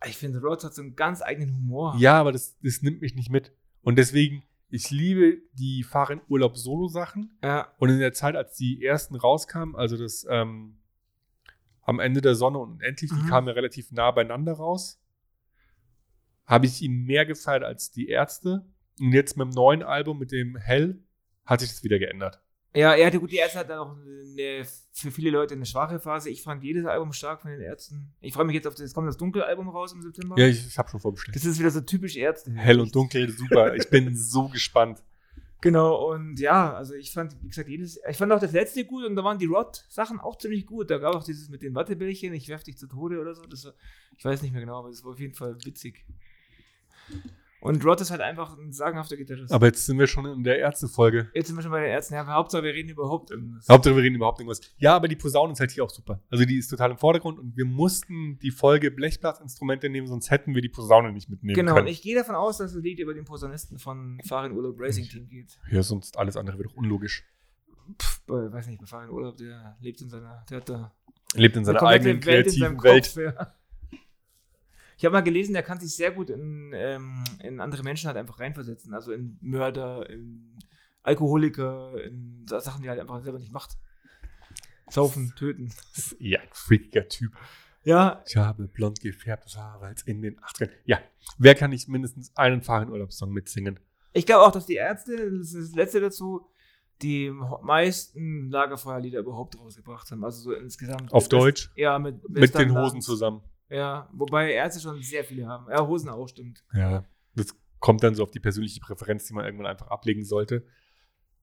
Ich finde, Rhodes hat so einen ganz eigenen Humor. Ja, aber das, das nimmt mich nicht mit. Und deswegen, ich liebe die Fahr in Urlaub Solo-Sachen. Ja, Und in der Zeit, als die ersten rauskamen, also das ähm, am Ende der Sonne und endlich, die Mhm. kamen ja relativ nah beieinander raus, habe ich ihn mehr gefeiert als die Ärzte. Und jetzt mit dem neuen Album, mit dem Hell, hat sich das wieder geändert. Ja, ja, gut, die Ärzte hat dann auch eine, für viele Leute eine schwache Phase. Ich fand jedes Album stark von den Ärzten. Ich freue mich jetzt auf das, jetzt kommt das Dunkel-Album raus im September. Ja, ich, ich habe schon vorbestellt. das ist wieder so typisch Ärzte. Hell und dunkel, super. Ich bin so gespannt. Genau, und ja, also ich fand, wie gesagt, jedes, ich fand auch das letzte gut und da waren die Rod-Sachen auch ziemlich gut. Da gab auch dieses mit den Wattebällchen, ich werf dich zu Tode oder so. Das war, ich weiß nicht mehr genau, aber das war auf jeden Fall witzig. Und Rod ist halt einfach ein sagenhafter Gitarrist. Aber jetzt sind wir schon in der Ärzte-Folge. Jetzt sind wir schon bei den Ärzten. Ja, aber Hauptsache, wir reden überhaupt irgendwas. Hauptsache, wir reden überhaupt irgendwas. Ja, aber die Posaune ist halt hier auch super. Also die ist total im Vordergrund und wir mussten die Folge Blechblasinstrumente nehmen, sonst hätten wir die Posaune nicht mitnehmen Genau, und können. ich gehe davon aus, dass das Lied über den Posaunisten von Farin Urlaub Racing Team geht. ja, sonst alles andere wäre doch unlogisch. Pff, weiß nicht, bei Farin Urlaub, der lebt in seiner, der hat da Lebt in eine seiner eigenen kreativen Welt. Kopf, ja. Ich habe mal gelesen, der kann sich sehr gut in, ähm, in andere Menschen halt einfach reinversetzen. Also in Mörder, in Alkoholiker, in Sachen, die er halt einfach selber nicht macht. Saufen, töten. Ja, ein freakiger Typ. Ja, Ich habe blond gefärbtes Haar, weil es in den 80ern. Ja, wer kann nicht mindestens einen Fahrradurlaubssong mitsingen? ich glaube auch, dass die Ärzte, das ist das letzte dazu, die meisten Lagerfeuerlieder überhaupt rausgebracht haben. Also so insgesamt. Auf Deutsch? Ja, mit, Mit den Hosen zusammen. Ja, wobei Ärzte schon sehr viele haben. Ja, Hosen auch, stimmt. Ja, das kommt dann so auf die persönliche Präferenz, die man irgendwann einfach ablegen sollte.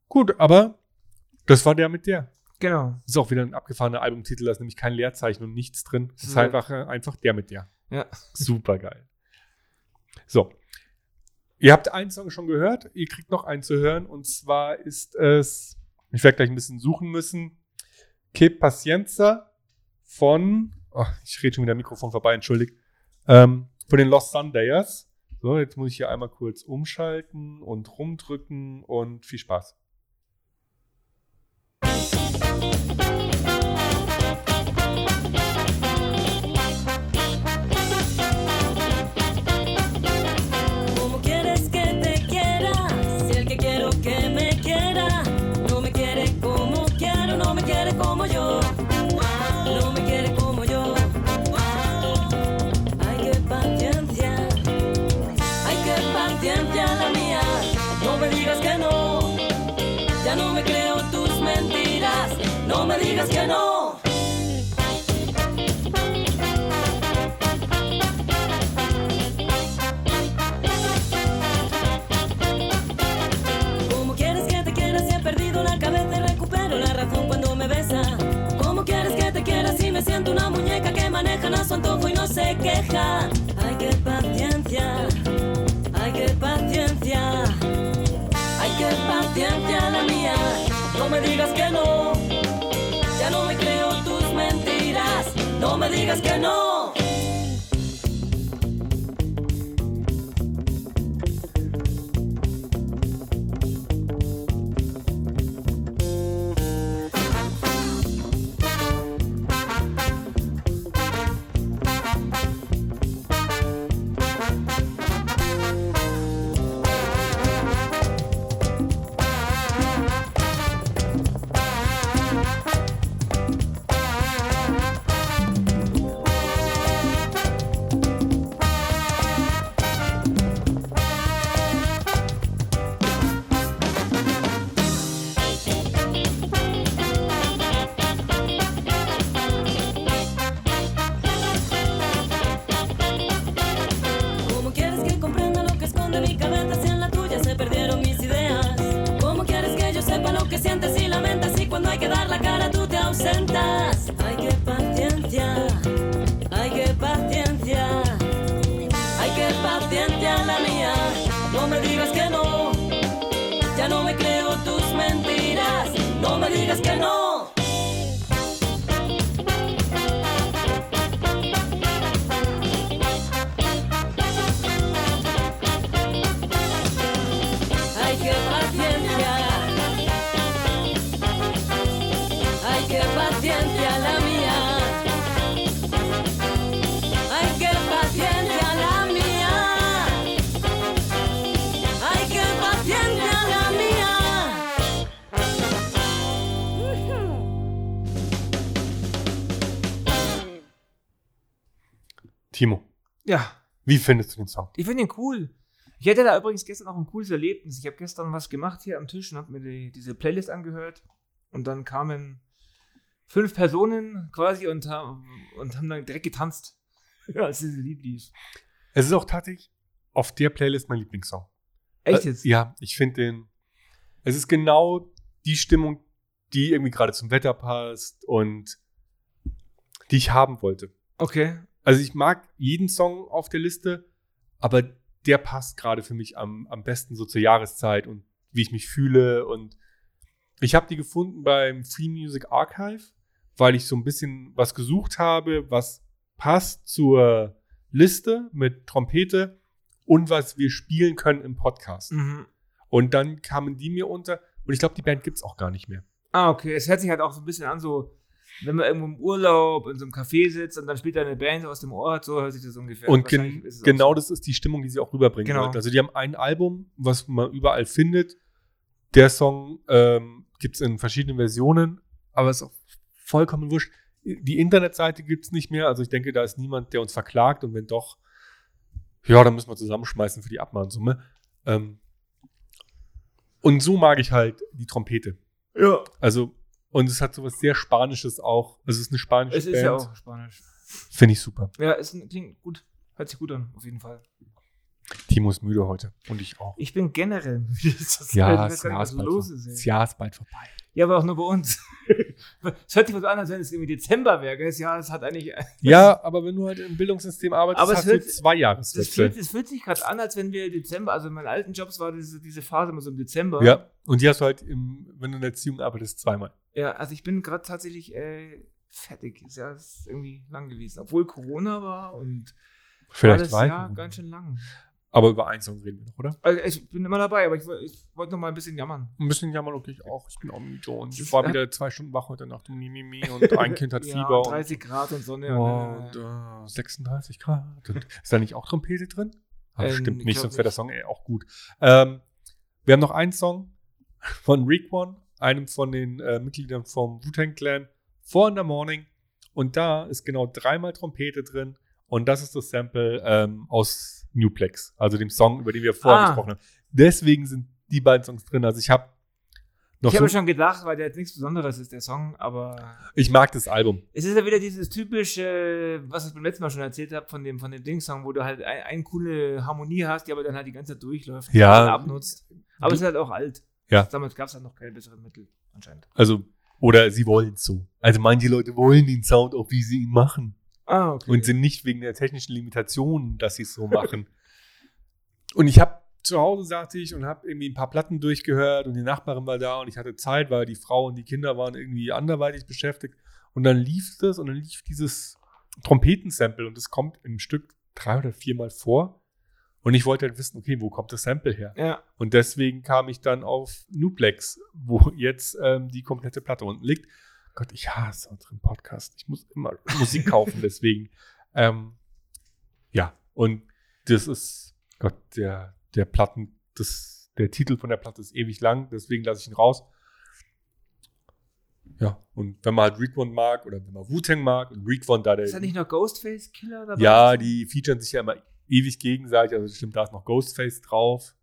Gut, aber das war der mit der. Genau. Das ist auch wieder ein abgefahrener Albumtitel, da ist nämlich kein Leerzeichen und nichts drin. Das ist ist einfach, äh, einfach der mit der. Ja. Super geil. So. Ihr habt einen Song schon gehört, ihr kriegt noch einen zu hören und zwar ist es, ich werde gleich ein bisschen suchen müssen, Que Pacienza von, oh, ich rede schon wieder Mikrofon vorbei, entschuldigt, ähm, von den Lost Sundayers. So, jetzt muss ich hier einmal kurz umschalten und rumdrücken und viel Spaß. Wie findest du den Song? ich finde ihn cool. Ich hatte da übrigens gestern auch ein cooles Erlebnis. Ich habe gestern was gemacht hier am Tisch und habe mir die, diese Playlist angehört. Und dann kamen fünf Personen quasi und, haben- und haben dann direkt getanzt, als dieses Lied lief. Es ist auch tatsächlich auf der Playlist mein Lieblingssong. Echt Äh, jetzt? Ja, ich finde den. Es ist genau die Stimmung, die irgendwie gerade zum Wetter passt und die ich haben wollte. Okay. Also ich mag jeden Song auf der Liste, aber der passt gerade für mich am, am besten so zur Jahreszeit und wie ich mich fühle. Und ich habe die gefunden beim Free Music Archive, weil ich so ein bisschen was gesucht habe, was passt zur Liste mit Trompete und was wir spielen können im Podcast. Mhm. Und dann kamen die mir unter und ich glaube, die Band gibt's auch gar nicht mehr. Ah, okay. Es hört sich halt auch so ein bisschen an, so, wenn man irgendwo im Urlaub in so einem Café sitzt und dann spielt da eine Band aus dem Ort, so hört sich das ungefähr Und gen genau so. das ist die Stimmung, die sie auch rüberbringen Genau. wollten. Also die haben ein Album, was man überall findet. Der Song ähm, gibt es in verschiedenen Versionen, aber ist auch vollkommen wurscht. Die Internetseite gibt es nicht mehr, also ich denke, da ist niemand, der uns verklagt und wenn doch, ja, dann müssen wir zusammenschmeißen für die Abmahnsumme. Ähm, und so mag ich halt die Trompete. Ja. Also, und es hat sowas sehr Spanisches auch. Also es ist eine spanische Es ist Band. ja auch Spanisch. Finde ich super. Ja, es klingt gut. Hört sich gut an, auf jeden Fall. Timo ist müde heute. Und ich auch. Ich bin generell müde. Das ist- Ja, das Jahr, ist bald los ist. Ey. Jahr ist bald vorbei. Ja, aber auch nur bei uns. Es hört sich so an, als wenn es irgendwie Dezember wäre. gell? Jahr, es hat eigentlich. Ja, aber wenn du halt im Bildungssystem arbeitest, Aber es hast du hört- zwei Das Jahreswechsel. fühlt, das fühlt sich gerade an, als wenn wir Dezember, also in meinen alten Jobs war diese, diese Phase immer so im Dezember. Ja, und die hast du halt, im, wenn du in der Erziehung arbeitest, zweimal. Ja, also ich bin gerade tatsächlich äh, fertig. Das Jahr ist irgendwie lang gewesen. Obwohl Corona war und Vielleicht alles. Jahr ganz schön lang. Aber über einen Song reden wir noch, oder? Also ich bin immer dabei, aber ich, ich wollte noch mal ein bisschen jammern. Ein bisschen jammern, okay, ich auch. Ich bin und Das ich war wieder zwei Stunden wach heute Nacht und Mimimi und ein Kind hat Ja, Fieber 30 Grad und Sonne. und, und, äh, 36 Grad. Und ist da nicht auch Trompete drin? Ah, Ähm, stimmt ich nicht, sonst wäre der. Song eh auch gut. Ähm, wir haben noch einen Song von Rick One, einem von den äh, Mitgliedern vom Wu-Tang Clan, Four in the Morning. Und da ist genau dreimal Trompete drin. Und das ist das Sample ähm, aus Newplex, also dem Song, über den wir vorher Ah. gesprochen haben. Deswegen sind die beiden Songs drin. Also ich habe noch ich habe so, schon gedacht, weil der jetzt nichts Besonderes ist, der Song, aber ich mag das Album. es ist ja wieder dieses typische, was ich beim letzten Mal schon erzählt habe, von dem, von dem Ding-Song, wo du halt ein, eine coole Harmonie hast, die aber dann halt die ganze Zeit durchläuft und Ja. dann abnutzt. Aber es ist halt auch alt. Ja. Damals gab es halt noch keine besseren Mittel, anscheinend. Also, oder sie wollen es so. Also manche Leute wollen den Sound auch, wie sie ihn machen. Ah, okay. Und sind nicht wegen der technischen Limitationen, dass sie es so machen. und ich habe zu Hause, sagte ich, und habe irgendwie ein paar Platten durchgehört und die Nachbarin war da und ich hatte Zeit, weil die Frau und die Kinder waren irgendwie anderweitig beschäftigt. Und dann lief das und dann lief dieses Trompetensample und es kommt im Stück drei oder viermal vor. Und ich wollte halt wissen, okay, wo kommt das Sample her? ja. Und deswegen kam ich dann auf Nuplex, wo jetzt ähm, die komplette Platte unten liegt. Gott, ich hasse unseren Podcast. Ich muss immer Musik kaufen, deswegen. Ähm, ja, und das ist, Gott, der, der Platten, das, der Titel von der Platte ist ewig lang, deswegen lasse ich ihn raus. Ja, und wenn man halt Requon mag oder wenn man Wu-Tang mag und Requon da der. Ist da nicht noch Ghostface Killer dabei? Ja, die featuren sich ja immer ewig gegenseitig. Also stimmt, da ist noch Ghostface drauf.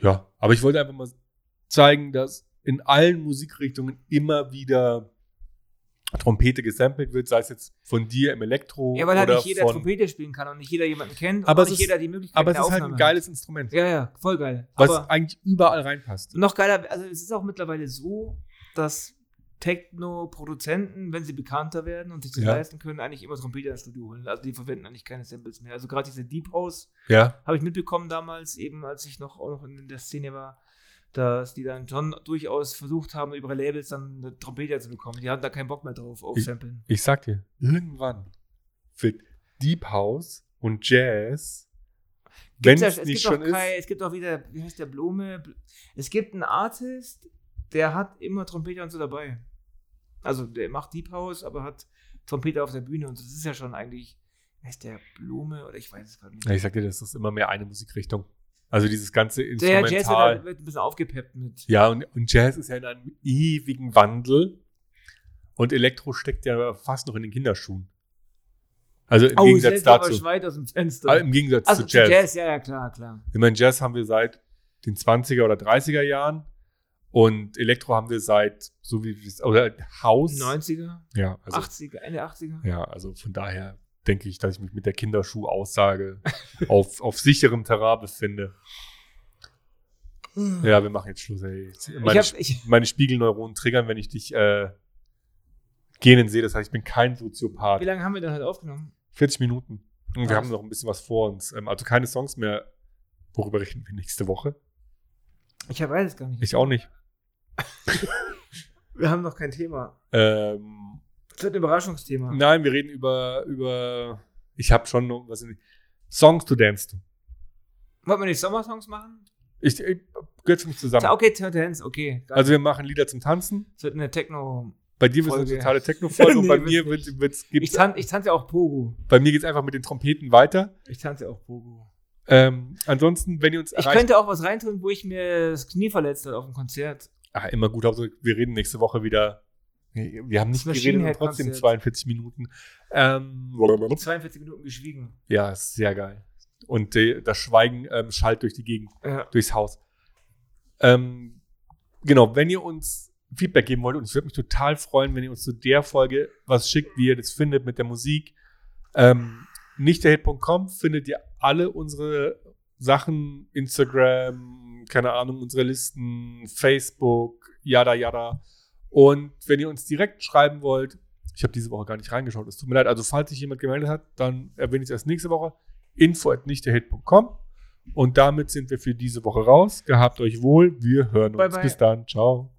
Ja, aber ich wollte einfach mal zeigen, dass in allen Musikrichtungen immer wieder Trompete gesampelt wird, sei es jetzt von dir im Elektro Ja, weil halt oder nicht jeder von. Trompete spielen kann und nicht jeder jemanden kennt Aber und es nicht ist- jeder die Möglichkeit aber es ist halt ein Aufnahme geiles Instrument, hat. Ja, ja, voll geil. was aber eigentlich überall reinpasst. noch geiler, also es ist auch mittlerweile so, dass Techno-Produzenten, wenn sie bekannter werden und sich das Ja. leisten können, eigentlich immer Trompete ins Studio holen. Also die verwenden eigentlich keine Samples mehr. Also gerade diese Deep House Ja, habe ich mitbekommen damals, eben als ich noch auch noch in der Szene war, dass die dann schon durchaus versucht haben, über Labels dann eine Trompete zu bekommen. Die hatten da keinen Bock mehr drauf, auf Ich- Samplen. ich sag dir, irgendwann wird Deep House und Jazz, wenn es nicht gibt schon auch ist, kein- es gibt auch wieder, wie heißt der Blume? Es gibt einen Artist, der hat immer Trompete und so dabei. Also der macht Deep House, aber hat Trompete auf der Bühne und das ist ja schon eigentlich, wie heißt der Blume oder ich weiß es gerade nicht. Ja, ich sag dir, das ist immer mehr eine Musikrichtung. Also dieses ganze der Instrumental. Jazz wird, halt- ein bisschen aufgepeppt mit. Ja, und, und Jazz ist ja in einem ewigen Wandel. Und Elektro steckt ja fast noch in den Kinderschuhen. Also im Oh, Gegensatz lehne aber dazu. weit aus dem Fenster. Ah, Im Gegensatz also zu Jazz. ja, ja, klar, klar. Ich meine, Jazz haben wir seit den 20er oder 30er Jahren und Elektro haben wir seit, so wie oder Haus. 90er, Ja, also, 80er, Ende 80er. ja, also von daher denke ich, dass ich mich mit der Kinderschuh-Aussage auf, auf sicherem Terrain befinde. Ja, wir machen jetzt Schluss, ey. Meine, ich hab, ich, meine Spiegelneuronen triggern, wenn ich dich äh, gähnen sehe. Das heißt, ich bin kein Soziopath. wie lange haben wir denn heute aufgenommen? 40 Minuten. Und wir haben noch ein bisschen was vor uns. Ähm, also keine Songs mehr. Worüber reden wir nächste Woche? Ich weiß es gar nicht. Ich auch nicht. wir haben noch kein Thema. Ähm, Das wird ein Überraschungsthema. nein, wir reden über, über ich habe schon noch was in, Songs to dance to. Wollten wir nicht Sommersongs machen? Ich, ich gehört für mich zusammen. Okay, Tendenz, okay. Geil. Also wir machen Lieder zum Tanzen. es wird eine Techno. Bei dir wird es eine totale Techno-Folge und Nee, bei mir nicht. wird, wird's, Ich, tan ich tanze auch Pogo. bei mir geht's einfach mit den Trompeten weiter. Ich tanze auch Pogo. Ähm, ansonsten, wenn ihr uns Ich könnte auch was reintun, wo ich mir das Knie verletzt habe auf dem Konzert. ah, immer gut, Hauptsache, wir reden nächste Woche wieder. Nee, Wir haben nicht geredet und trotzdem Konzert. 42 Minuten. Ähm, 42 Minuten geschwiegen. ja, ist sehr geil. Und äh, das Schweigen ähm, schallt durch die Gegend. Ja. durchs Haus. Ähm, genau, wenn ihr uns Feedback geben wollt, und ich würde mich total freuen, wenn ihr uns zu der Folge was schickt, wie ihr das findet mit der Musik. Ähm, nicht derhit.com findet ihr alle unsere Sachen, Instagram, keine Ahnung, unsere Listen, Facebook, yada yada. Und wenn ihr uns direkt schreiben wollt, ich habe diese Woche gar nicht reingeschaut, es tut mir leid, also falls sich jemand gemeldet hat, dann erwähne ich es erst nächste Woche. Info at nichtderhit.com. Und damit sind wir für diese Woche raus. Gehabt euch wohl. Wir hören uns. Bye, bye. Bis dann. Ciao.